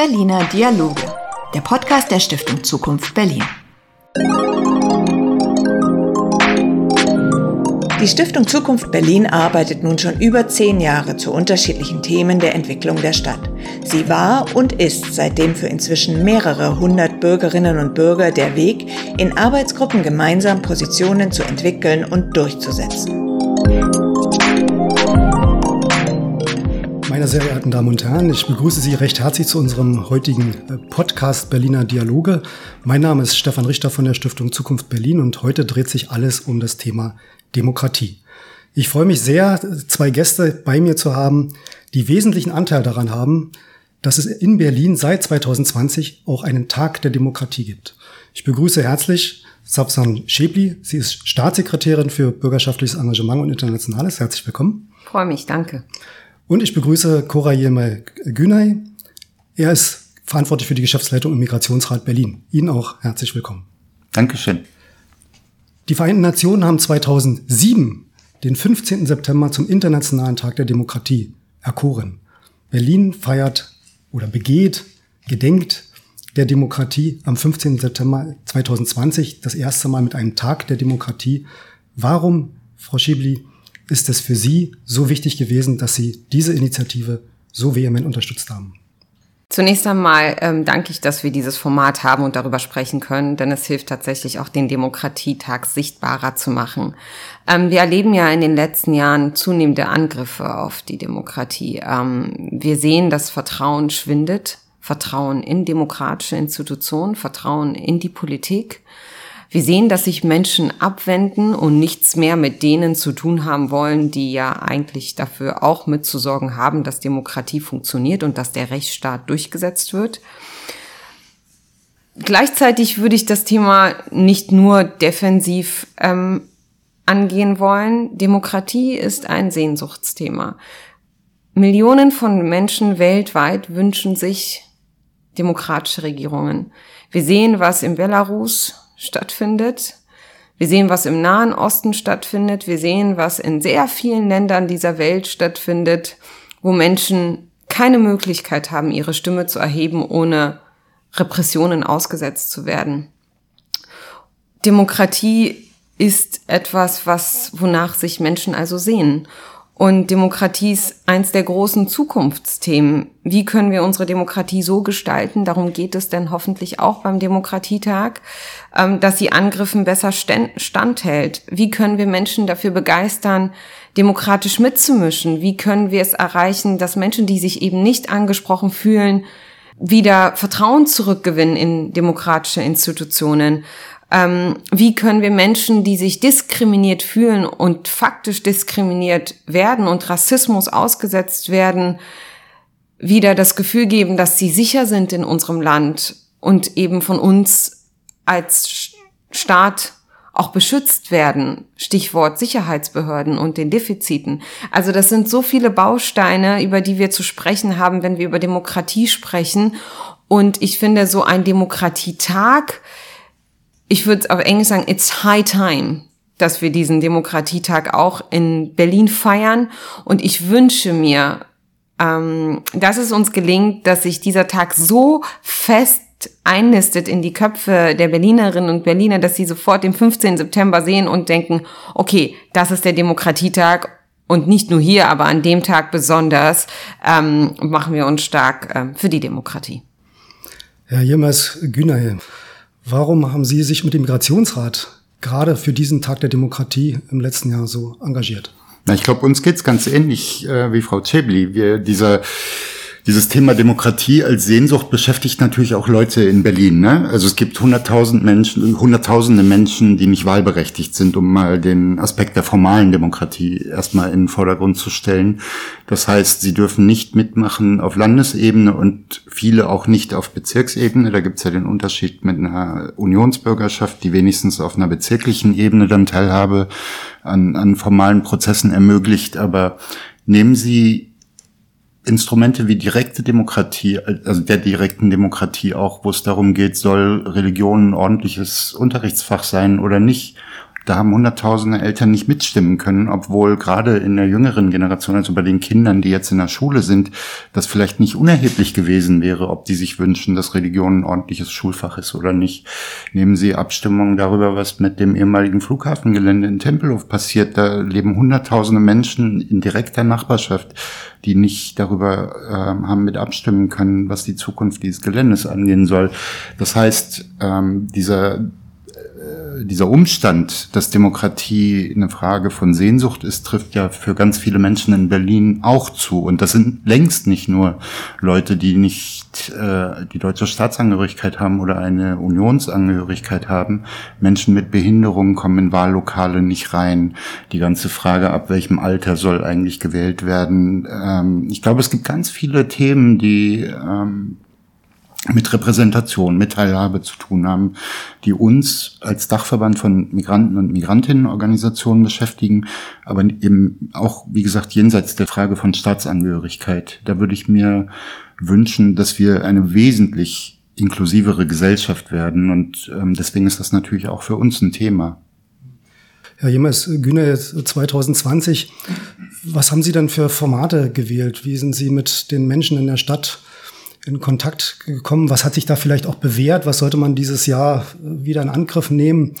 Berliner Dialoge, der Podcast der Stiftung Zukunft Berlin. Die Stiftung Zukunft Berlin arbeitet nun schon über zehn Jahre zu unterschiedlichen Themen der Entwicklung der Stadt. Sie war und ist seitdem für inzwischen mehrere hundert Bürgerinnen und Bürger der Weg, in Arbeitsgruppen gemeinsam Positionen zu entwickeln und durchzusetzen. Sehr verehrten Damen und Herren, ich begrüße Sie recht herzlich zu unserem heutigen äh, Podcast Berliner Dialoge. Mein Name ist Stefan Richter von der Stiftung Zukunft Berlin und heute dreht sich alles um das Thema Demokratie. Ich freue mich sehr, zwei Gäste bei mir zu haben, die wesentlichen Anteil daran haben, dass es in Berlin seit 2020 auch einen Tag der Demokratie gibt. Ich begrüße herzlich Sabsan Schäbli. Sie ist Staatssekretärin für bürgerschaftliches Engagement und Internationales. Herzlich willkommen. Freue mich, danke. Und ich begrüße Cora Yilmay Günay. Er ist verantwortlich für die Geschäftsleitung im Migrationsrat Berlin. Ihnen auch herzlich willkommen. Dankeschön. Die Vereinten Nationen haben 2007 den 15. September zum Internationalen Tag der Demokratie erkoren. Berlin feiert oder begeht, gedenkt der Demokratie am 15. September 2020 das erste Mal mit einem Tag der Demokratie. Warum, Frau Schibli, ist es für Sie so wichtig gewesen, dass Sie diese Initiative so vehement unterstützt haben? Zunächst einmal ähm, danke ich, dass wir dieses Format haben und darüber sprechen können, denn es hilft tatsächlich auch, den Demokratietag sichtbarer zu machen. Ähm, wir erleben ja in den letzten Jahren zunehmende Angriffe auf die Demokratie. Ähm, wir sehen, dass Vertrauen schwindet, Vertrauen in demokratische Institutionen, Vertrauen in die Politik. Wir sehen, dass sich Menschen abwenden und nichts mehr mit denen zu tun haben wollen, die ja eigentlich dafür auch mitzusorgen haben, dass Demokratie funktioniert und dass der Rechtsstaat durchgesetzt wird. Gleichzeitig würde ich das Thema nicht nur defensiv ähm, angehen wollen. Demokratie ist ein Sehnsuchtsthema. Millionen von Menschen weltweit wünschen sich demokratische Regierungen. Wir sehen, was in Belarus stattfindet. Wir sehen, was im Nahen Osten stattfindet. Wir sehen, was in sehr vielen Ländern dieser Welt stattfindet, wo Menschen keine Möglichkeit haben, ihre Stimme zu erheben, ohne Repressionen ausgesetzt zu werden. Demokratie ist etwas, was, wonach sich Menschen also sehen. Und Demokratie ist eins der großen Zukunftsthemen. Wie können wir unsere Demokratie so gestalten? Darum geht es denn hoffentlich auch beim Demokratietag, ähm, dass sie Angriffen besser standhält. Wie können wir Menschen dafür begeistern, demokratisch mitzumischen? Wie können wir es erreichen, dass Menschen, die sich eben nicht angesprochen fühlen, wieder Vertrauen zurückgewinnen in demokratische Institutionen? Ähm, wie können wir Menschen, die sich diskriminiert fühlen und faktisch diskriminiert werden und Rassismus ausgesetzt werden, wieder das Gefühl geben, dass sie sicher sind in unserem Land und eben von uns als Staat auch beschützt werden. Stichwort Sicherheitsbehörden und den Defiziten. Also das sind so viele Bausteine, über die wir zu sprechen haben, wenn wir über Demokratie sprechen. Und ich finde, so ein Demokratietag ich würde auf Englisch sagen, it's high time, dass wir diesen Demokratietag auch in Berlin feiern. Und ich wünsche mir, ähm, dass es uns gelingt, dass sich dieser Tag so fest einnistet in die Köpfe der Berlinerinnen und Berliner, dass sie sofort den 15. September sehen und denken, okay, das ist der Demokratietag und nicht nur hier, aber an dem Tag besonders ähm, machen wir uns stark ähm, für die Demokratie. Herr Jemers Günay, Warum haben Sie sich mit dem Migrationsrat gerade für diesen Tag der Demokratie im letzten Jahr so engagiert? Na, ich glaube, uns geht's ganz ähnlich äh, wie Frau Chebli. Wir, dieser dieses Thema Demokratie als Sehnsucht beschäftigt natürlich auch Leute in Berlin. Ne? Also es gibt hunderttausend Menschen, hunderttausende Menschen, die nicht wahlberechtigt sind, um mal den Aspekt der formalen Demokratie erstmal in den Vordergrund zu stellen. Das heißt, sie dürfen nicht mitmachen auf Landesebene und viele auch nicht auf Bezirksebene. Da gibt es ja den Unterschied mit einer Unionsbürgerschaft, die wenigstens auf einer bezirklichen Ebene dann Teilhabe an, an formalen Prozessen ermöglicht. Aber nehmen Sie Instrumente wie direkte Demokratie, also der direkten Demokratie auch, wo es darum geht, soll Religion ein ordentliches Unterrichtsfach sein oder nicht, da haben hunderttausende Eltern nicht mitstimmen können, obwohl gerade in der jüngeren Generation, also bei den Kindern, die jetzt in der Schule sind, das vielleicht nicht unerheblich gewesen wäre, ob die sich wünschen, dass Religion ein ordentliches Schulfach ist oder nicht. Nehmen Sie Abstimmungen darüber, was mit dem ehemaligen Flughafengelände in Tempelhof passiert. Da leben hunderttausende Menschen in direkter Nachbarschaft, die nicht darüber äh, haben mit abstimmen können, was die Zukunft dieses Geländes angehen soll. Das heißt, ähm, dieser dieser Umstand, dass Demokratie eine Frage von Sehnsucht ist, trifft ja für ganz viele Menschen in Berlin auch zu. Und das sind längst nicht nur Leute, die nicht äh, die deutsche Staatsangehörigkeit haben oder eine Unionsangehörigkeit haben. Menschen mit Behinderungen kommen in Wahllokale nicht rein. Die ganze Frage, ab welchem Alter soll eigentlich gewählt werden. Ähm, ich glaube, es gibt ganz viele Themen, die ähm, mit Repräsentation, mit Teilhabe zu tun haben, die uns als Dachverband von Migranten und Migrantinnenorganisationen beschäftigen, aber eben auch, wie gesagt, jenseits der Frage von Staatsangehörigkeit. Da würde ich mir wünschen, dass wir eine wesentlich inklusivere Gesellschaft werden und ähm, deswegen ist das natürlich auch für uns ein Thema. Herr Jemers, Güne 2020, was haben Sie dann für Formate gewählt? Wie sind Sie mit den Menschen in der Stadt in Kontakt gekommen? Was hat sich da vielleicht auch bewährt? Was sollte man dieses Jahr wieder in Angriff nehmen?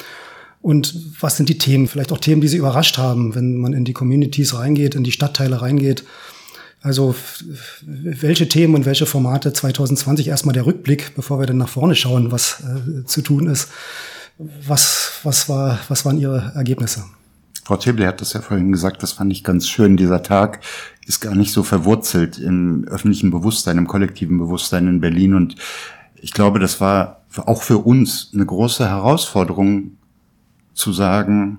Und was sind die Themen? Vielleicht auch Themen, die Sie überrascht haben, wenn man in die Communities reingeht, in die Stadtteile reingeht. Also welche Themen und welche Formate 2020 erstmal der Rückblick, bevor wir dann nach vorne schauen, was äh, zu tun ist. Was, was, war, was waren Ihre Ergebnisse? Frau Teble hat das ja vorhin gesagt, das fand ich ganz schön. Dieser Tag ist gar nicht so verwurzelt im öffentlichen Bewusstsein, im kollektiven Bewusstsein in Berlin. Und ich glaube, das war auch für uns eine große Herausforderung zu sagen,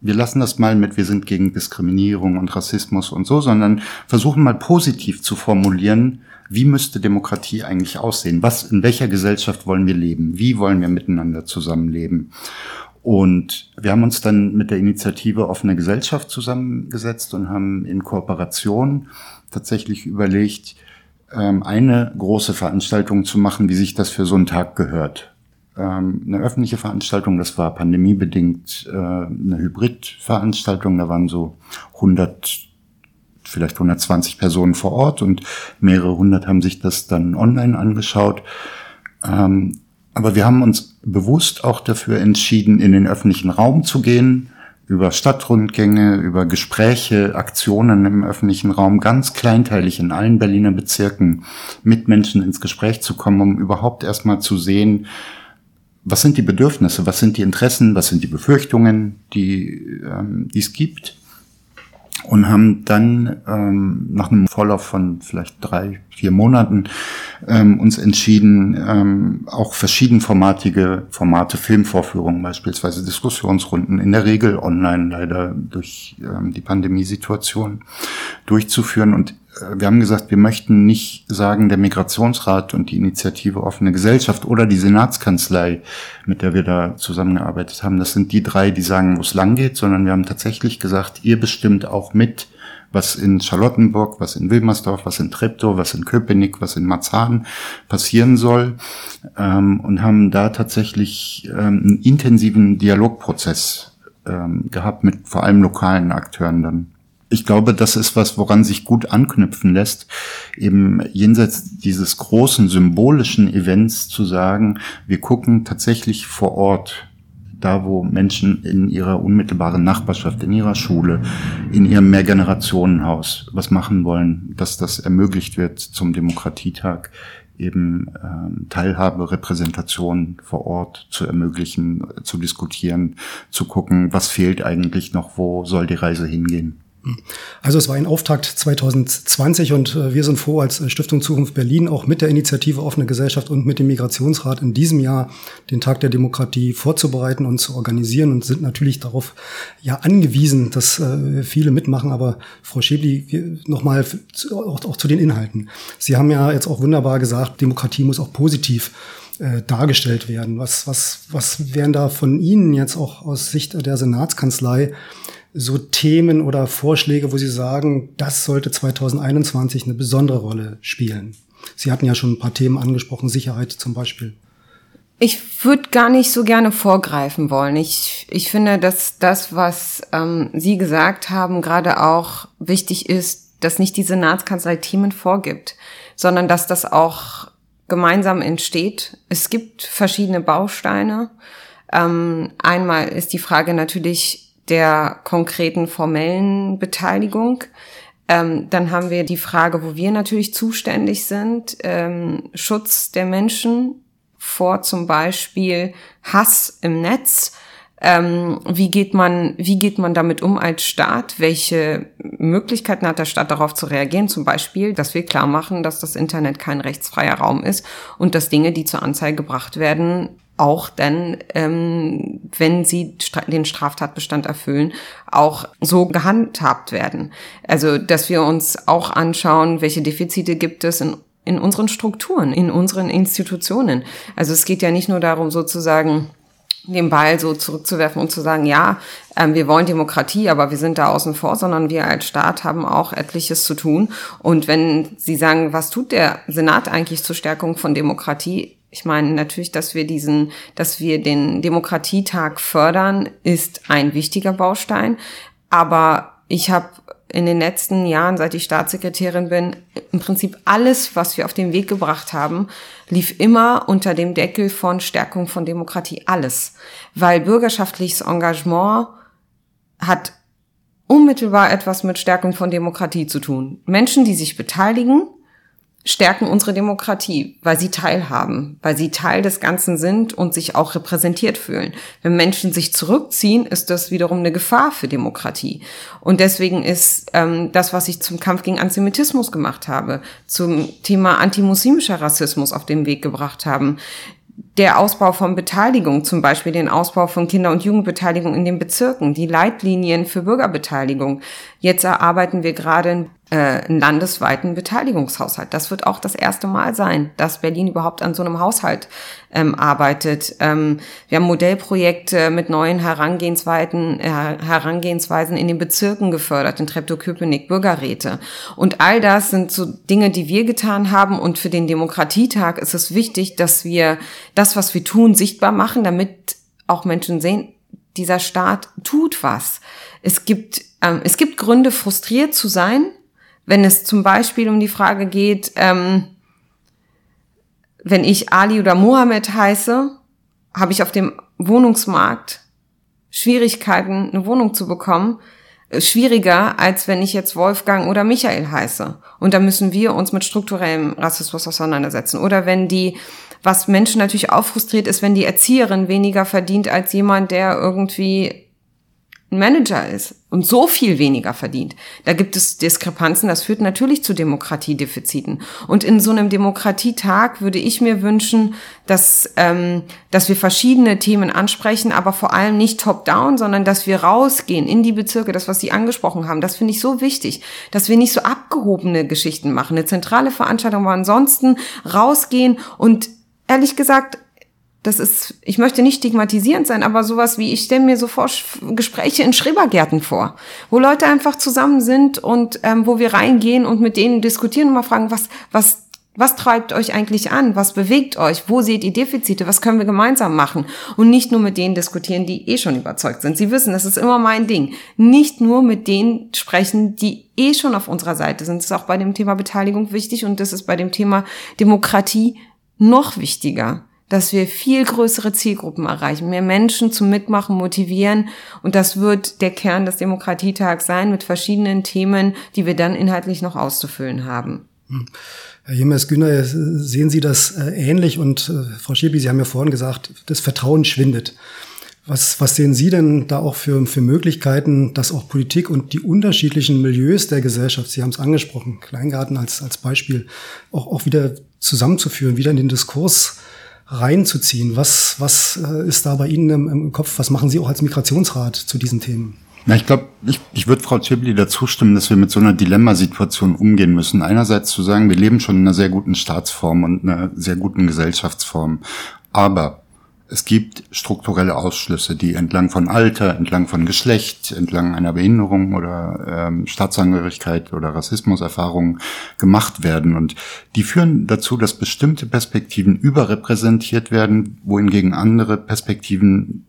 wir lassen das mal mit, wir sind gegen Diskriminierung und Rassismus und so, sondern versuchen mal positiv zu formulieren, wie müsste Demokratie eigentlich aussehen? Was, in welcher Gesellschaft wollen wir leben? Wie wollen wir miteinander zusammenleben? Und wir haben uns dann mit der Initiative Offene Gesellschaft zusammengesetzt und haben in Kooperation tatsächlich überlegt, ähm, eine große Veranstaltung zu machen, wie sich das für so einen Tag gehört. Ähm, eine öffentliche Veranstaltung, das war pandemiebedingt äh, eine Hybridveranstaltung, da waren so 100 vielleicht 120 Personen vor Ort und mehrere hundert haben sich das dann online angeschaut. Aber wir haben uns bewusst auch dafür entschieden, in den öffentlichen Raum zu gehen, über Stadtrundgänge, über Gespräche, Aktionen im öffentlichen Raum, ganz kleinteilig in allen Berliner Bezirken mit Menschen ins Gespräch zu kommen, um überhaupt erstmal zu sehen, was sind die Bedürfnisse, was sind die Interessen, was sind die Befürchtungen, die ähm, die es gibt und haben dann ähm, nach einem Vorlauf von vielleicht drei, vier Monaten ähm, uns entschieden, ähm, auch verschiedenformatige Formate, Filmvorführungen beispielsweise, Diskussionsrunden, in der Regel online leider durch ähm, die Pandemiesituation durchzuführen. Und wir haben gesagt, wir möchten nicht sagen, der Migrationsrat und die Initiative Offene Gesellschaft oder die Senatskanzlei, mit der wir da zusammengearbeitet haben, das sind die drei, die sagen, wo es lang geht, sondern wir haben tatsächlich gesagt, ihr bestimmt auch mit, was in Charlottenburg, was in Wilmersdorf, was in Treptow, was in Köpenick, was in Marzahn passieren soll ähm, und haben da tatsächlich ähm, einen intensiven Dialogprozess ähm, gehabt mit vor allem lokalen Akteuren dann ich glaube, das ist was, woran sich gut anknüpfen lässt, eben jenseits dieses großen symbolischen Events zu sagen, wir gucken tatsächlich vor Ort, da wo Menschen in ihrer unmittelbaren Nachbarschaft, in ihrer Schule, in ihrem Mehrgenerationenhaus was machen wollen, dass das ermöglicht wird zum Demokratietag eben ähm, Teilhabe, Repräsentation vor Ort zu ermöglichen, zu diskutieren, zu gucken, was fehlt eigentlich noch, wo soll die Reise hingehen. Also es war ein Auftakt 2020 und äh, wir sind froh als äh, Stiftung Zukunft Berlin auch mit der Initiative Offene Gesellschaft und mit dem Migrationsrat in diesem Jahr den Tag der Demokratie vorzubereiten und zu organisieren und sind natürlich darauf ja angewiesen, dass äh, viele mitmachen. Aber Frau Schäbli, nochmal auch, auch zu den Inhalten. Sie haben ja jetzt auch wunderbar gesagt, Demokratie muss auch positiv dargestellt werden. Was, was, was wären da von Ihnen jetzt auch aus Sicht der Senatskanzlei so Themen oder Vorschläge, wo Sie sagen, das sollte 2021 eine besondere Rolle spielen? Sie hatten ja schon ein paar Themen angesprochen, Sicherheit zum Beispiel. Ich würde gar nicht so gerne vorgreifen wollen. Ich, ich finde, dass das, was ähm, Sie gesagt haben, gerade auch wichtig ist, dass nicht die Senatskanzlei Themen vorgibt, sondern dass das auch gemeinsam entsteht. Es gibt verschiedene Bausteine. Ähm, einmal ist die Frage natürlich der konkreten formellen Beteiligung. Ähm, dann haben wir die Frage, wo wir natürlich zuständig sind, ähm, Schutz der Menschen vor zum Beispiel Hass im Netz. Ähm, wie geht man, wie geht man damit um als Staat? Welche Möglichkeiten hat der Staat darauf zu reagieren? Zum Beispiel, dass wir klar machen, dass das Internet kein rechtsfreier Raum ist und dass Dinge, die zur Anzeige gebracht werden, auch dann, ähm, wenn sie den Straftatbestand erfüllen, auch so gehandhabt werden. Also, dass wir uns auch anschauen, welche Defizite gibt es in in unseren Strukturen, in unseren Institutionen. Also es geht ja nicht nur darum, sozusagen den Ball so zurückzuwerfen und zu sagen, ja, ähm, wir wollen Demokratie, aber wir sind da außen vor, sondern wir als Staat haben auch etliches zu tun. Und wenn Sie sagen, was tut der Senat eigentlich zur Stärkung von Demokratie? Ich meine natürlich, dass wir diesen, dass wir den Demokratietag fördern, ist ein wichtiger Baustein. Aber ich habe in den letzten Jahren, seit ich Staatssekretärin bin, im Prinzip alles, was wir auf den Weg gebracht haben, lief immer unter dem Deckel von Stärkung von Demokratie. Alles. Weil bürgerschaftliches Engagement hat unmittelbar etwas mit Stärkung von Demokratie zu tun. Menschen, die sich beteiligen, stärken unsere Demokratie, weil sie teilhaben, weil sie Teil des Ganzen sind und sich auch repräsentiert fühlen. Wenn Menschen sich zurückziehen, ist das wiederum eine Gefahr für Demokratie. Und deswegen ist ähm, das, was ich zum Kampf gegen Antisemitismus gemacht habe, zum Thema antimuslimischer Rassismus auf den Weg gebracht haben, der Ausbau von Beteiligung, zum Beispiel den Ausbau von Kinder- und Jugendbeteiligung in den Bezirken, die Leitlinien für Bürgerbeteiligung. Jetzt erarbeiten wir gerade äh, einen landesweiten Beteiligungshaushalt. Das wird auch das erste Mal sein, dass Berlin überhaupt an so einem Haushalt ähm, arbeitet. Ähm, wir haben Modellprojekte mit neuen Herangehensweisen, äh, Herangehensweisen in den Bezirken gefördert, in Treptow-Köpenick, Bürgerräte. Und all das sind so Dinge, die wir getan haben. Und für den Demokratietag ist es wichtig, dass wir das, was wir tun, sichtbar machen, damit auch Menschen sehen, dieser Staat tut was. Es gibt, ähm, es gibt Gründe, frustriert zu sein, wenn es zum Beispiel um die Frage geht, ähm, wenn ich Ali oder Mohammed heiße, habe ich auf dem Wohnungsmarkt Schwierigkeiten, eine Wohnung zu bekommen, äh, schwieriger, als wenn ich jetzt Wolfgang oder Michael heiße. Und da müssen wir uns mit strukturellem Rassismus auseinandersetzen. Oder wenn die, was Menschen natürlich auch frustriert ist, wenn die Erzieherin weniger verdient als jemand, der irgendwie ein Manager ist und so viel weniger verdient. Da gibt es Diskrepanzen, das führt natürlich zu Demokratiedefiziten. Und in so einem Demokratietag würde ich mir wünschen, dass, ähm, dass wir verschiedene Themen ansprechen, aber vor allem nicht top-down, sondern dass wir rausgehen in die Bezirke, das, was Sie angesprochen haben. Das finde ich so wichtig, dass wir nicht so abgehobene Geschichten machen. Eine zentrale Veranstaltung, aber ansonsten rausgehen und ehrlich gesagt das ist, ich möchte nicht stigmatisierend sein, aber sowas wie, ich stelle mir so vor, Gespräche in Schrebergärten vor, wo Leute einfach zusammen sind und ähm, wo wir reingehen und mit denen diskutieren und mal fragen, was, was, was treibt euch eigentlich an? Was bewegt euch? Wo seht ihr Defizite? Was können wir gemeinsam machen? Und nicht nur mit denen diskutieren, die eh schon überzeugt sind. Sie wissen, das ist immer mein Ding. Nicht nur mit denen sprechen, die eh schon auf unserer Seite sind. Das ist auch bei dem Thema Beteiligung wichtig und das ist bei dem Thema Demokratie noch wichtiger dass wir viel größere Zielgruppen erreichen, mehr Menschen zum Mitmachen motivieren. Und das wird der Kern des Demokratietags sein mit verschiedenen Themen, die wir dann inhaltlich noch auszufüllen haben. Hm. Herr Jemers Güner, sehen Sie das äh, ähnlich? Und äh, Frau Schiebi, Sie haben ja vorhin gesagt, das Vertrauen schwindet. Was, was sehen Sie denn da auch für, für Möglichkeiten, dass auch Politik und die unterschiedlichen Milieus der Gesellschaft, Sie haben es angesprochen, Kleingarten als, als Beispiel, auch, auch wieder zusammenzuführen, wieder in den Diskurs reinzuziehen. Was, was äh, ist da bei Ihnen im, im Kopf? Was machen Sie auch als Migrationsrat zu diesen Themen? Na, ich glaube, ich, ich würde Frau Tschibli dazu stimmen, dass wir mit so einer Dilemmasituation umgehen müssen. Einerseits zu sagen, wir leben schon in einer sehr guten Staatsform und einer sehr guten Gesellschaftsform. Aber es gibt strukturelle Ausschlüsse, die entlang von Alter, entlang von Geschlecht, entlang einer Behinderung oder ähm, Staatsangehörigkeit oder Rassismuserfahrungen gemacht werden. Und die führen dazu, dass bestimmte Perspektiven überrepräsentiert werden, wohingegen andere Perspektiven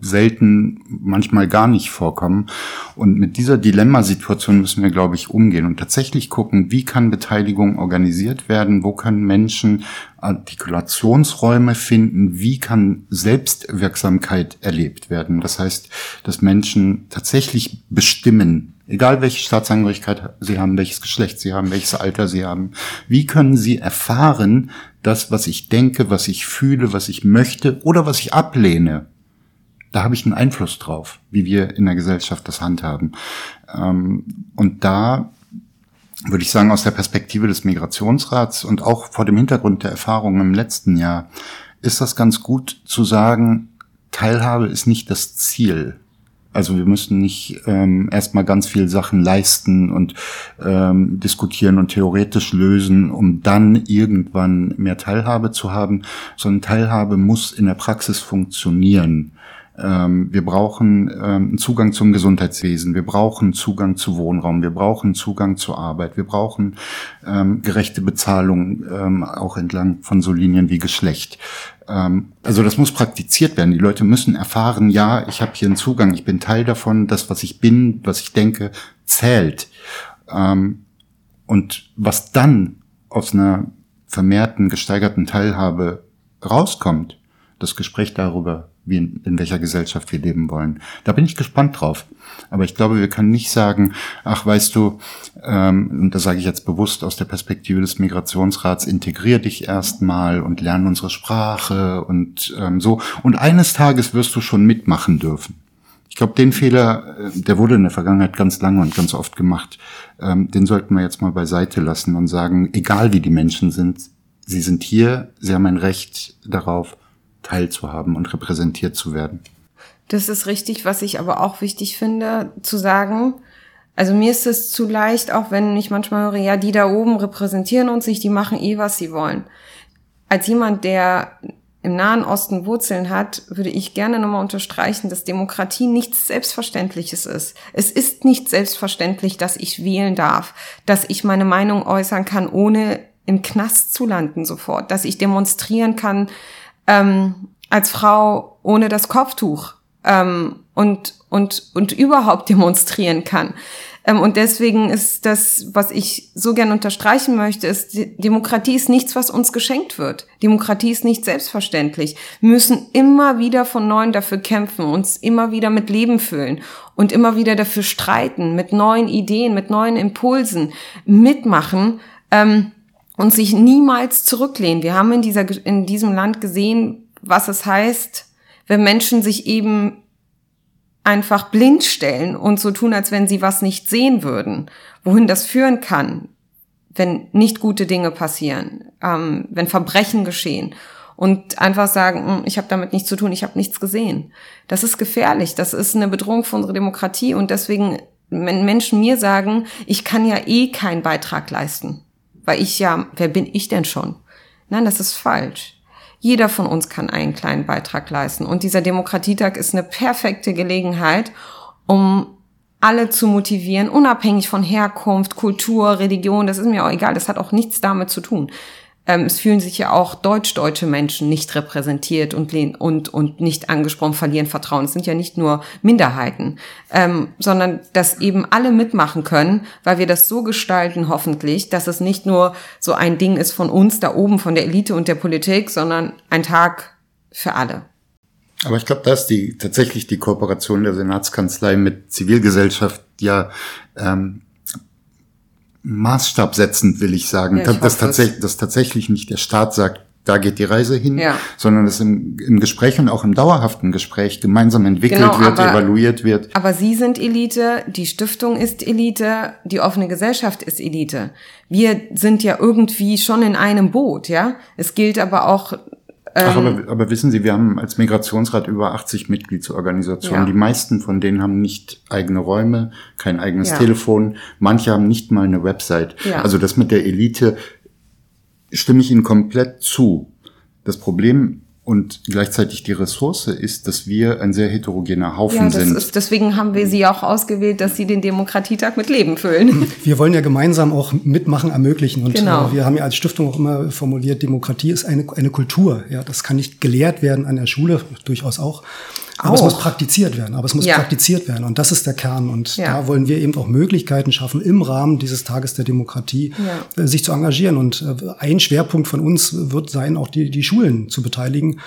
selten, manchmal gar nicht vorkommen. Und mit dieser Dilemmasituation müssen wir, glaube ich, umgehen und tatsächlich gucken, wie kann Beteiligung organisiert werden, wo können Menschen Artikulationsräume finden, wie kann Selbstwirksamkeit erlebt werden. Das heißt, dass Menschen tatsächlich bestimmen, egal welche Staatsangehörigkeit sie haben, welches Geschlecht sie haben, welches Alter sie haben, wie können sie erfahren, das, was ich denke, was ich fühle, was ich möchte oder was ich ablehne, da habe ich einen Einfluss drauf, wie wir in der Gesellschaft das handhaben. Ähm, und da würde ich sagen, aus der Perspektive des Migrationsrats und auch vor dem Hintergrund der Erfahrungen im letzten Jahr, ist das ganz gut zu sagen, Teilhabe ist nicht das Ziel. Also wir müssen nicht ähm, erstmal ganz viel Sachen leisten und ähm, diskutieren und theoretisch lösen, um dann irgendwann mehr Teilhabe zu haben, sondern Teilhabe muss in der Praxis funktionieren. Ähm, wir brauchen ähm, Zugang zum Gesundheitswesen, wir brauchen Zugang zu Wohnraum, wir brauchen Zugang zur Arbeit, wir brauchen ähm, gerechte Bezahlung, auch entlang von so Linien wie Geschlecht. Also das muss praktiziert werden. Die Leute müssen erfahren, ja, ich habe hier einen Zugang, ich bin Teil davon, das, was ich bin, was ich denke, zählt. Und was dann aus einer vermehrten, gesteigerten Teilhabe rauskommt, das Gespräch darüber, wie in, in welcher Gesellschaft wir leben wollen. Da bin ich gespannt drauf. Aber ich glaube, wir können nicht sagen, ach, weißt du, ähm, und das sage ich jetzt bewusst aus der Perspektive des Migrationsrats, integrier dich erstmal und lerne unsere Sprache und ähm, so. Und eines Tages wirst du schon mitmachen dürfen. Ich glaube, den Fehler, äh, der wurde in der Vergangenheit ganz lange und ganz oft gemacht. Ähm, den sollten wir jetzt mal beiseite lassen und sagen, egal wie die Menschen sind, sie sind hier, sie haben ein Recht darauf, teilzuhaben und repräsentiert zu werden. Das ist richtig, was ich aber auch wichtig finde, zu sagen, also mir ist es zu leicht, auch wenn ich manchmal höre, ja, die da oben repräsentieren uns nicht, die machen eh, was sie wollen. Als jemand, der im Nahen Osten Wurzeln hat, würde ich gerne nochmal unterstreichen, dass Demokratie nichts Selbstverständliches ist. Es ist nicht selbstverständlich, dass ich wählen darf, dass ich meine Meinung äußern kann, ohne im Knast zu landen sofort, dass ich demonstrieren kann, ähm, als Frau ohne das Kopftuch ähm, und, und, und überhaupt demonstrieren kann. Ähm, und deswegen ist das, was ich so gern unterstreichen möchte, ist, Demokratie ist nichts, was uns geschenkt wird. Demokratie ist nicht selbstverständlich. Wir müssen immer wieder von neuem dafür kämpfen, uns immer wieder mit Leben füllen und immer wieder dafür streiten, mit neuen Ideen, mit neuen Impulsen mitmachen. Ähm, und sich niemals zurücklehnen. Wir haben in, dieser, in diesem Land gesehen, was es heißt, wenn Menschen sich eben einfach blind stellen und so tun, als wenn sie was nicht sehen würden. Wohin das führen kann, wenn nicht gute Dinge passieren, ähm, wenn Verbrechen geschehen und einfach sagen, hm, ich habe damit nichts zu tun, ich habe nichts gesehen. Das ist gefährlich, das ist eine Bedrohung für unsere Demokratie und deswegen, wenn Menschen mir sagen, ich kann ja eh keinen Beitrag leisten, weil ich ja, wer bin ich denn schon? Nein, das ist falsch. Jeder von uns kann einen kleinen Beitrag leisten. Und dieser Demokratietag ist eine perfekte Gelegenheit, um alle zu motivieren, unabhängig von Herkunft, Kultur, Religion, das ist mir auch egal, das hat auch nichts damit zu tun ähm, es fühlen sich ja auch deutsch-deutsche Menschen nicht repräsentiert und, und, und nicht angesprochen, verlieren Vertrauen. Es sind ja nicht nur Minderheiten, ähm, sondern dass eben alle mitmachen können, weil wir das so gestalten, hoffentlich, dass es nicht nur so ein Ding ist von uns da oben, von der Elite und der Politik, sondern ein Tag für alle. Aber ich glaube, da ist die tatsächlich die Kooperation der Senatskanzlei mit Zivilgesellschaft ja ähm, maßstabsetzend, will ich sagen, ja, ich dass, tatsächlich, dass tatsächlich nicht der Staat sagt, da geht die Reise hin, ja. sondern dass im, im Gespräch und auch im dauerhaften Gespräch gemeinsam entwickelt genau, wird, aber, evaluiert wird. Aber Sie sind Elite, die Stiftung ist Elite, die offene Gesellschaft ist Elite. Wir sind ja irgendwie schon in einem Boot, ja. Es gilt aber auch Ach, aber, ähm, aber wissen Sie, wir haben als Migrationsrat über 80 Mitgliedsorganisationen. Ja. Die meisten von denen haben nicht eigene Räume, kein eigenes ja. Telefon. Manche haben nicht mal eine Website. Ja. Also das mit der Elite stimme ich Ihnen komplett zu. Das Problem und gleichzeitig die Ressource ist, dass wir ein sehr heterogener Haufen ja, sind. Ist, deswegen haben wir sie auch ausgewählt, dass sie den Demokratietag mit Leben füllen. Wir wollen ja gemeinsam auch mitmachen, ermöglichen. Und genau. Äh, wir haben ja als Stiftung auch immer formuliert, Demokratie ist eine, eine Kultur. Ja, das kann nicht gelehrt werden an der Schule, durchaus auch. Aber auch. es muss praktiziert werden. Aber es muss ja. praktiziert werden. Und das ist der Kern. Und ja. da wollen wir eben auch Möglichkeiten schaffen, im Rahmen dieses Tages der Demokratie ja. Äh, sich zu engagieren. Und äh, ein Schwerpunkt von uns wird sein, auch die, die Schulen zu beteiligen,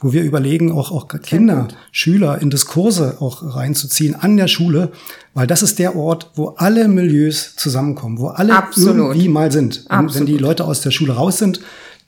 wo wir überlegen, auch, auch Kinder, Schüler in Diskurse auch reinzuziehen an der Schule, weil das ist der Ort, wo alle Milieus zusammenkommen, wo alle Absolut. irgendwie mal sind. Wenn, wenn die Leute aus der Schule raus sind,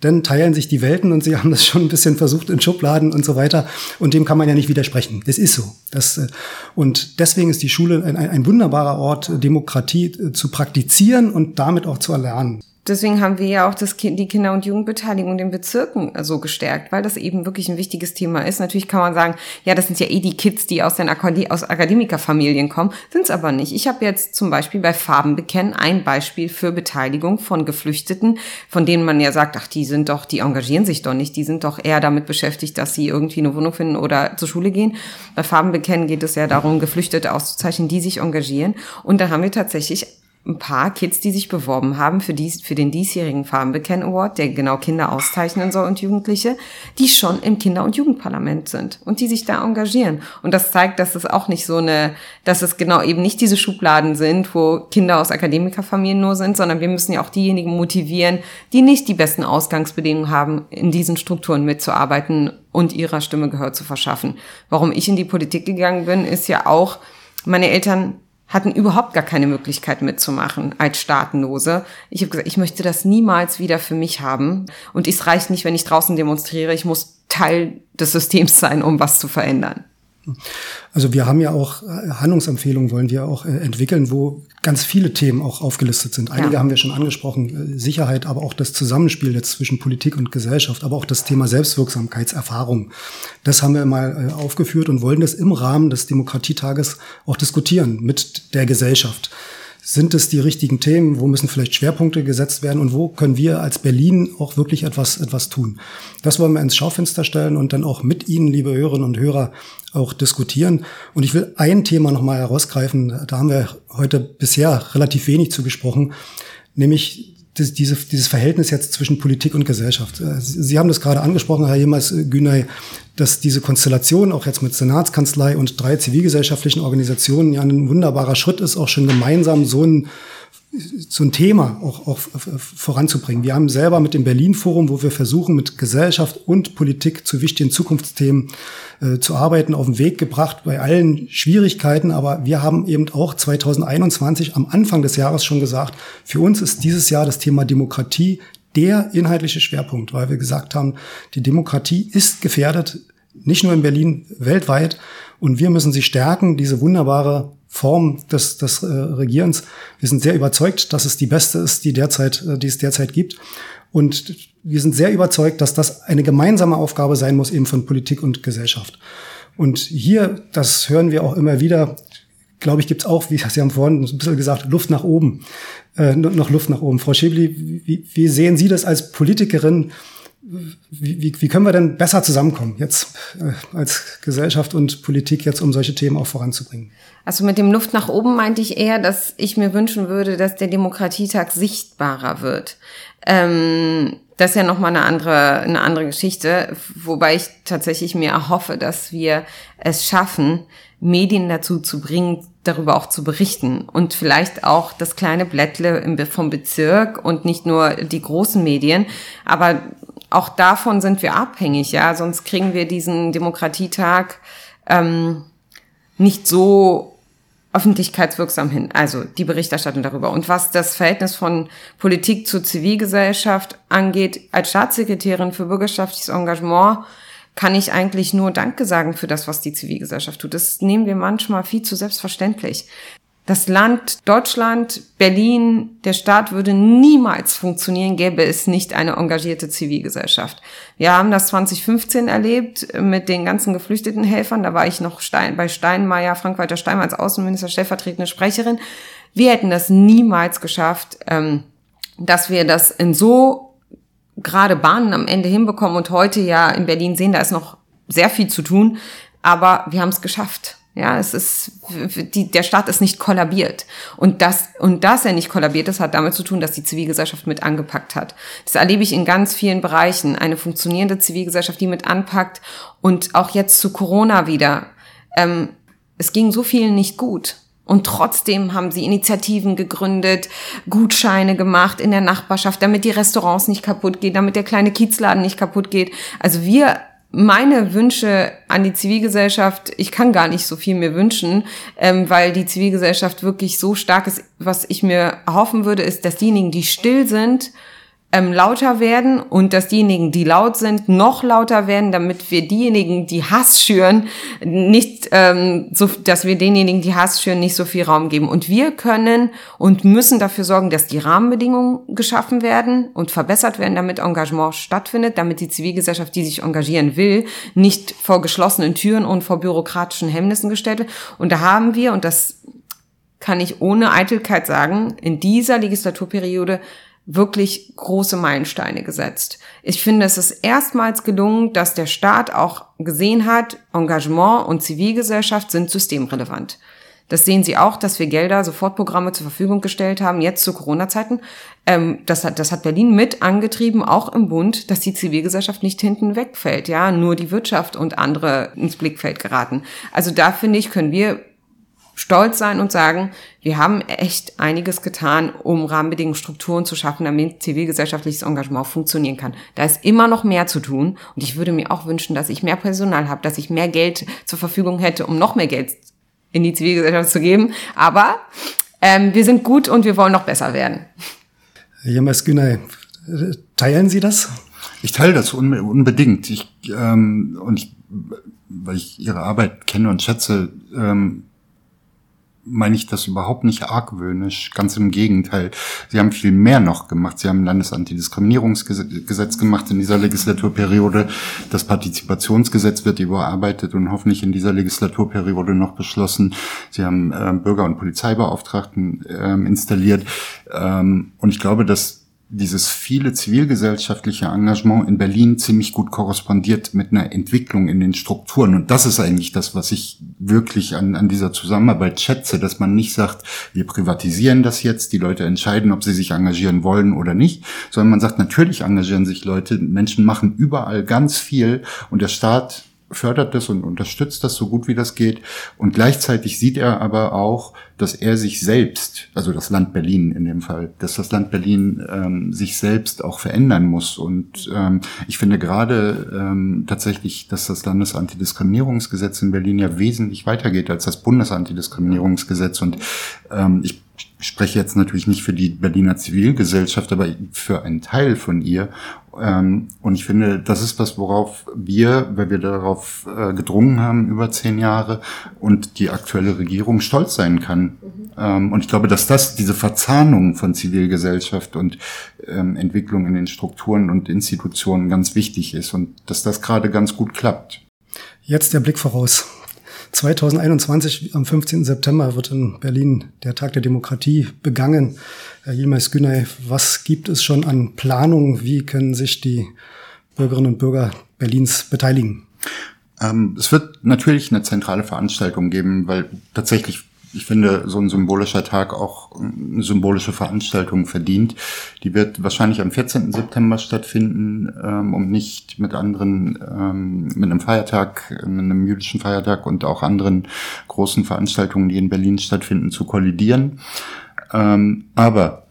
dann teilen sich die Welten und sie haben das schon ein bisschen versucht in Schubladen und so weiter. Und dem kann man ja nicht widersprechen. Das ist so. Das, äh, und deswegen ist die Schule ein, ein wunderbarer Ort, Demokratie äh, zu praktizieren und damit auch zu erlernen deswegen haben wir ja auch das kind, die Kinder- und Jugendbeteiligung in den Bezirken so gestärkt, weil das eben wirklich ein wichtiges Thema ist. Natürlich kann man sagen, ja, das sind ja eh die Kids, die aus den Akad aus Akademikerfamilien kommen, sind es aber nicht. Ich habe jetzt zum Beispiel bei Farben bekennen ein Beispiel für Beteiligung von Geflüchteten, von denen man ja sagt, ach, die sind doch, die engagieren sich doch nicht, die sind doch eher damit beschäftigt, dass sie irgendwie eine Wohnung finden oder zur Schule gehen. Bei Farben bekennen geht es ja darum, Geflüchtete auszuzeichnen, die sich engagieren. Und da haben wir tatsächlich ein paar Kids, die sich beworben haben für, dies, für den diesjährigen Farbenbekenn Award, der genau Kinder auszeichnen soll und Jugendliche, die schon im Kinder- und Jugendparlament sind und die sich da engagieren. Und das zeigt, dass es auch nicht so eine, dass es genau eben nicht diese Schubladen sind, wo Kinder aus Akademikerfamilien nur sind, sondern wir müssen ja auch diejenigen motivieren, die nicht die besten Ausgangsbedingungen haben, in diesen Strukturen mitzuarbeiten und ihrer Stimme Gehör zu verschaffen. Warum ich in die Politik gegangen bin, ist ja auch, meine Eltern hatten überhaupt gar keine Möglichkeit mitzumachen als Staatenlose. Ich habe gesagt, ich möchte das niemals wieder für mich haben. Und es reicht nicht, wenn ich draußen demonstriere. Ich muss Teil des Systems sein, um was zu verändern. Also wir haben ja auch äh, Handlungsempfehlungen wollen wir auch äh, entwickeln, wo ganz viele Themen auch aufgelistet sind. Einige ja. haben wir schon angesprochen, äh, Sicherheit, aber auch das Zusammenspiel jetzt zwischen Politik und Gesellschaft, aber auch das Thema Selbstwirksamkeitserfahrung. Das haben wir mal aufgeführt und wollen das im Rahmen des Demokratietages auch diskutieren mit der Gesellschaft. Sind es die richtigen Themen? Wo müssen vielleicht Schwerpunkte gesetzt werden? Und wo können wir als Berlin auch wirklich etwas, etwas tun? Das wollen wir ins Schaufenster stellen und dann auch mit Ihnen, liebe Hörerinnen und Hörer, auch diskutieren. Und ich will ein Thema nochmal herausgreifen. Da haben wir heute bisher relativ wenig zu gesprochen, nämlich das, diese, dieses Verhältnis jetzt zwischen Politik und Gesellschaft. Äh, Sie haben das gerade angesprochen, Herr Jemals Günay, dass diese Konstellation auch jetzt mit Senatskanzlei und drei zivilgesellschaftlichen Organisationen ja ein wunderbarer Schritt ist, auch schon gemeinsam so ein so ein Thema auch, auch voranzubringen. Wir haben selber mit dem Berlin-Forum, wo wir versuchen, mit Gesellschaft und Politik zu wichtigen Zukunftsthemen äh, zu arbeiten, auf den Weg gebracht bei allen Schwierigkeiten. Aber wir haben eben auch 2021 am Anfang des Jahres schon gesagt, für uns ist dieses Jahr das Thema Demokratie der inhaltliche Schwerpunkt, weil wir gesagt haben, die Demokratie ist gefährdet, nicht nur in Berlin, weltweit. Und wir müssen sie stärken, diese wunderbare Form des, des äh, Regierens. Wir sind sehr überzeugt, dass es die beste ist, die derzeit, äh, die es derzeit gibt. Und wir sind sehr überzeugt, dass das eine gemeinsame Aufgabe sein muss, eben von Politik und Gesellschaft. Und hier, das hören wir auch immer wieder, glaube ich, gibt es auch, wie Sie haben vorhin ein bisschen gesagt, Luft nach oben, äh, noch Luft nach oben. Frau Schäbli, wie, wie sehen Sie das als Politikerin? Wie, wie, wie können wir denn besser zusammenkommen jetzt äh, als Gesellschaft und Politik jetzt, um solche Themen auch voranzubringen? Also mit dem Luft nach oben meinte ich eher, dass ich mir wünschen würde, dass der Demokratietag sichtbarer wird. Ähm, das ist ja nochmal eine andere, eine andere Geschichte, wobei ich tatsächlich mir erhoffe, dass wir es schaffen, Medien dazu zu bringen, darüber auch zu berichten und vielleicht auch das kleine Blättle vom Bezirk und nicht nur die großen Medien, aber auch davon sind wir abhängig, ja, sonst kriegen wir diesen Demokratietag ähm, nicht so öffentlichkeitswirksam hin, also die Berichterstattung darüber. Und was das Verhältnis von Politik zur Zivilgesellschaft angeht, als Staatssekretärin für bürgerschaftliches Engagement kann ich eigentlich nur Danke sagen für das, was die Zivilgesellschaft tut. Das nehmen wir manchmal viel zu selbstverständlich. Das Land Deutschland, Berlin, der Staat würde niemals funktionieren, gäbe es nicht eine engagierte Zivilgesellschaft. Wir haben das 2015 erlebt mit den ganzen geflüchteten Helfern. Da war ich noch Stein, bei Steinmeier, Frank-Walter Steinmeier als Außenminister, stellvertretende Sprecherin. Wir hätten das niemals geschafft, ähm, dass wir das in so gerade Bahnen am Ende hinbekommen und heute ja in Berlin sehen, da ist noch sehr viel zu tun, aber wir haben es geschafft. Ja, es ist, die, der Staat ist nicht kollabiert. Und das, und dass er nicht kollabiert ist, hat damit zu tun, dass die Zivilgesellschaft mit angepackt hat. Das erlebe ich in ganz vielen Bereichen. Eine funktionierende Zivilgesellschaft, die mit anpackt. Und auch jetzt zu Corona wieder. Ähm, es ging so vielen nicht gut. Und trotzdem haben sie Initiativen gegründet, Gutscheine gemacht in der Nachbarschaft, damit die Restaurants nicht kaputt gehen, damit der kleine Kiezladen nicht kaputt geht. Also wir meine Wünsche an die Zivilgesellschaft, ich kann gar nicht so viel mir wünschen, ähm, weil die Zivilgesellschaft wirklich so stark ist. Was ich mir erhoffen würde, ist, dass diejenigen, die still sind, ähm, lauter werden und dass diejenigen, die laut sind, noch lauter werden, damit wir diejenigen, die Hass schüren, nicht, ähm, so, dass wir denjenigen, die Hass schüren, nicht so viel Raum geben. Und wir können und müssen dafür sorgen, dass die Rahmenbedingungen geschaffen werden und verbessert werden, damit Engagement stattfindet, damit die Zivilgesellschaft, die sich engagieren will, nicht vor geschlossenen Türen und vor bürokratischen Hemmnissen gestellt wird. Und da haben wir, und das kann ich ohne Eitelkeit sagen, in dieser Legislaturperiode wirklich große Meilensteine gesetzt. Ich finde, es ist erstmals gelungen, dass der Staat auch gesehen hat, Engagement und Zivilgesellschaft sind systemrelevant. Das sehen Sie auch, dass wir Gelder, Sofortprogramme zur Verfügung gestellt haben, jetzt zu Corona-Zeiten. Ähm, das, hat, das hat Berlin mit angetrieben, auch im Bund, dass die Zivilgesellschaft nicht hinten wegfällt, ja, nur die Wirtschaft und andere ins Blickfeld geraten. Also da finde ich, können wir stolz sein und sagen, wir haben echt einiges getan, um Rahmenbedingungen, Strukturen zu schaffen, damit zivilgesellschaftliches Engagement funktionieren kann. Da ist immer noch mehr zu tun und ich würde mir auch wünschen, dass ich mehr Personal habe, dass ich mehr Geld zur Verfügung hätte, um noch mehr Geld in die Zivilgesellschaft zu geben. Aber ähm, wir sind gut und wir wollen noch besser werden. Herr Jamas Günay, teilen Sie das? Ich teile das unbedingt. Ich, ähm, und ich, weil ich Ihre Arbeit kenne und schätze, ähm, meine ich das überhaupt nicht argwöhnisch. Ganz im Gegenteil. Sie haben viel mehr noch gemacht. Sie haben ein Landesantidiskriminierungsgesetz gemacht in dieser Legislaturperiode. Das Partizipationsgesetz wird überarbeitet und hoffentlich in dieser Legislaturperiode noch beschlossen. Sie haben äh, Bürger- und Polizeibeauftragten äh, installiert. Ähm, und ich glaube, dass dieses viele zivilgesellschaftliche Engagement in Berlin ziemlich gut korrespondiert mit einer Entwicklung in den Strukturen. Und das ist eigentlich das, was ich wirklich an, an dieser Zusammenarbeit schätze, dass man nicht sagt, wir privatisieren das jetzt, die Leute entscheiden, ob sie sich engagieren wollen oder nicht, sondern man sagt, natürlich engagieren sich Leute, Menschen machen überall ganz viel und der Staat fördert das und unterstützt das so gut wie das geht. Und gleichzeitig sieht er aber auch, dass er sich selbst, also das Land Berlin in dem Fall, dass das Land Berlin ähm, sich selbst auch verändern muss. Und ähm, ich finde gerade ähm, tatsächlich, dass das Landesantidiskriminierungsgesetz in Berlin ja wesentlich weitergeht als das Bundesantidiskriminierungsgesetz. Und ähm, ich spreche jetzt natürlich nicht für die Berliner Zivilgesellschaft, aber für einen Teil von ihr. Ähm, und ich finde, das ist was, worauf wir, weil wir darauf äh, gedrungen haben über zehn Jahre und die aktuelle Regierung stolz sein kann. Mhm. Ähm, und ich glaube, dass das, diese Verzahnung von Zivilgesellschaft und ähm, Entwicklung in den Strukturen und Institutionen ganz wichtig ist und dass das gerade ganz gut klappt. Jetzt der Blick voraus. 2021, am 15. September, wird in Berlin der Tag der Demokratie begangen. Herr Yilmaz Günay, was gibt es schon an Planung? Wie können sich die Bürgerinnen und Bürger Berlins beteiligen? Ähm, es wird natürlich eine zentrale Veranstaltung geben, weil tatsächlich ich finde, so ein symbolischer Tag auch eine symbolische Veranstaltung verdient. Die wird wahrscheinlich am 14. September stattfinden, ähm, um nicht mit anderen, ähm, mit einem Feiertag, mit einem jüdischen Feiertag und auch anderen großen Veranstaltungen, die in Berlin stattfinden, zu kollidieren. Ähm, aber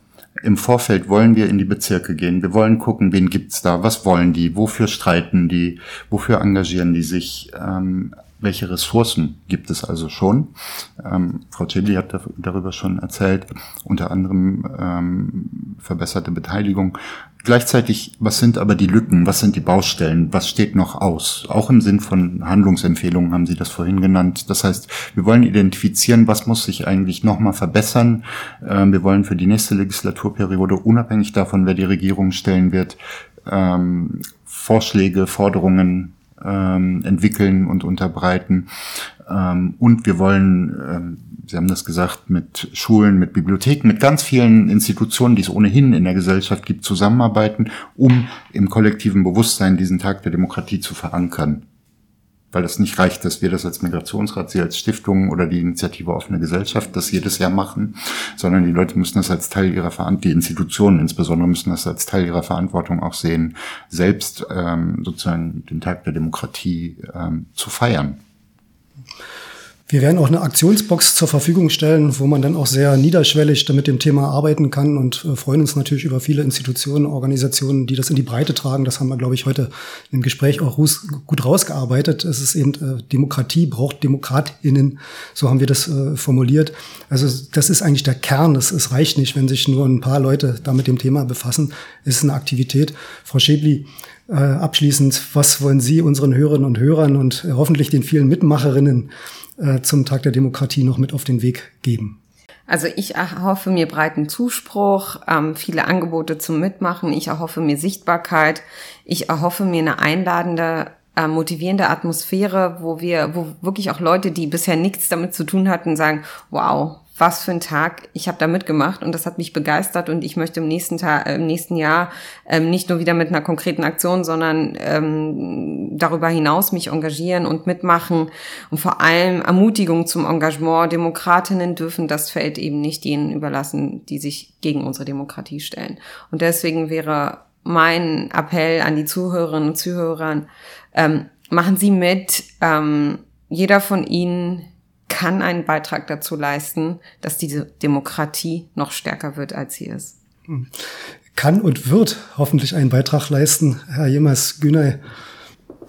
im Vorfeld wollen wir in die Bezirke gehen. Wir wollen gucken, wen gibt's da, was wollen die, wofür streiten die, wofür engagieren die sich. Ähm, welche Ressourcen gibt es also schon? Ähm, Frau Cebli hat darüber schon erzählt, unter anderem ähm, verbesserte Beteiligung. Gleichzeitig, was sind aber die Lücken, was sind die Baustellen, was steht noch aus? Auch im Sinn von Handlungsempfehlungen haben Sie das vorhin genannt. Das heißt, wir wollen identifizieren, was muss sich eigentlich nochmal verbessern. Ähm, wir wollen für die nächste Legislaturperiode, unabhängig davon, wer die Regierung stellen wird, ähm, Vorschläge, Forderungen ähm, entwickeln und unterbreiten. Ähm, und wir wollen, ähm, Sie haben das gesagt, mit Schulen, mit Bibliotheken, mit ganz vielen Institutionen, die es ohnehin in der Gesellschaft gibt, zusammenarbeiten, um im kollektiven Bewusstsein diesen Tag der Demokratie zu verankern weil es nicht reicht, dass wir das als Migrationsrat, Sie als Stiftung oder die Initiative Offene Gesellschaft das jedes Jahr machen, sondern die Leute müssen das als Teil ihrer Verantwortung, die Institutionen insbesondere müssen das als Teil ihrer Verantwortung auch sehen, selbst ähm, sozusagen den Tag der Demokratie ähm, zu feiern. Wir werden auch eine Aktionsbox zur Verfügung stellen, wo man dann auch sehr niederschwellig mit dem Thema arbeiten kann und äh, freuen uns natürlich über viele Institutionen, Organisationen, die das in die Breite tragen. Das haben wir, glaube ich, heute im Gespräch auch gut rausgearbeitet. Es ist eben äh, Demokratie braucht DemokratInnen. So haben wir das äh, formuliert. Also das ist eigentlich der Kern. Es, reicht nicht, wenn sich nur ein paar Leute da mit dem Thema befassen. Es ist eine Aktivität. Frau Schäbli, abschließend, was wollen Sie unseren Hörerinnen und Hörern und hoffentlich den vielen Mitmacherinnen äh, zum Tag der Demokratie noch mit auf den Weg geben? Also ich erhoffe mir breiten Zuspruch, ähm, viele Angebote zum Mitmachen. Ich erhoffe mir Sichtbarkeit. Ich erhoffe mir eine einladende, äh, motivierende Atmosphäre, wo wir, wo wirklich auch Leute, die bisher nichts damit zu tun hatten, sagen, wow, was für ein Tag. Ich habe da mitgemacht und das hat mich begeistert und ich möchte im nächsten Tag, äh, im nächsten Jahr ähm, nicht nur wieder mit einer konkreten Aktion, sondern ähm, darüber hinaus mich engagieren und mitmachen und vor allem Ermutigung zum Engagement. Demokratinnen dürfen das Feld eben nicht denen überlassen, die sich gegen unsere Demokratie stellen. Und deswegen wäre mein Appell an die Zuhörerinnen und Zuhörer, ähm, machen Sie mit. Ähm, jeder von Ihnen kann einen Beitrag dazu leisten, dass diese Demokratie noch stärker wird, als sie ist. Hm. Kann und wird hoffentlich einen Beitrag leisten, Herr Jemers Günay.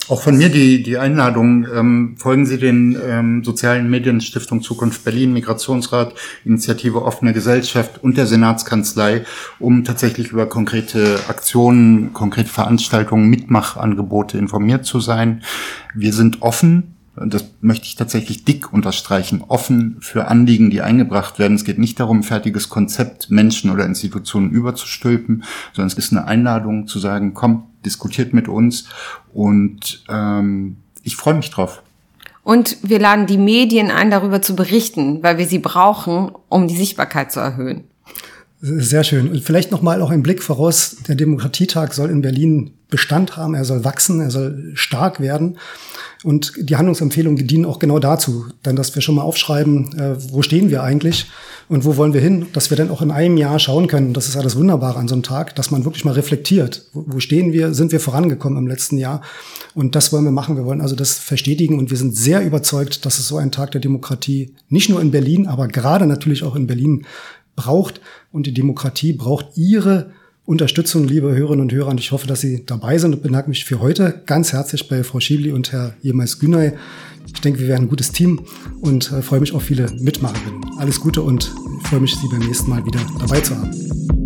Auch von mir die, die Einladung. Ähm, folgen Sie den ähm, sozialen Medien Stiftung Zukunft Berlin, Migrationsrat, Initiative Offene Gesellschaft und der Senatskanzlei, um tatsächlich über konkrete Aktionen, konkrete Veranstaltungen, Mitmachangebote informiert zu sein. Wir sind offen das möchte ich tatsächlich dick unterstreichen, offen für Anliegen, die eingebracht werden. Es geht nicht darum, ein fertiges Konzept Menschen oder Institutionen überzustülpen, sondern es ist eine Einladung zu sagen, komm, diskutiert mit uns und ähm, ich freue mich drauf. Und wir laden die Medien ein, darüber zu berichten, weil wir sie brauchen, um die Sichtbarkeit zu erhöhen. Sehr schön. Und vielleicht noch mal auch ein Blick voraus. Der Demokratietag soll in Berlin Bestand haben. Er soll wachsen. Er soll stark werden. Und die Handlungsempfehlungen dienen auch genau dazu, dann, dass wir schon mal aufschreiben, äh, wo stehen wir eigentlich und wo wollen wir hin, dass wir dann auch in einem Jahr schauen können. Das ist alles Wunderbare an so einem Tag, dass man wirklich mal reflektiert. Wo, wo stehen wir? Sind wir vorangekommen im letzten Jahr? Und das wollen wir machen. Wir wollen also das verstetigen und wir sind sehr überzeugt, dass es so einen Tag der Demokratie nicht nur in Berlin, aber gerade natürlich auch in Berlin braucht. Und die Demokratie braucht ihre Unterstützung, liebe Hörerinnen und Hörer. Und ich hoffe, dass Sie dabei sind und bedanke mich für heute ganz herzlich bei Frau Schiebli und Herr Jemais Günay. Ich denke, wir werden ein gutes Team und äh, freue mich auf viele Mitmacherinnen. Alles Gute und freue mich, Sie beim nächsten Mal wieder dabei zu haben.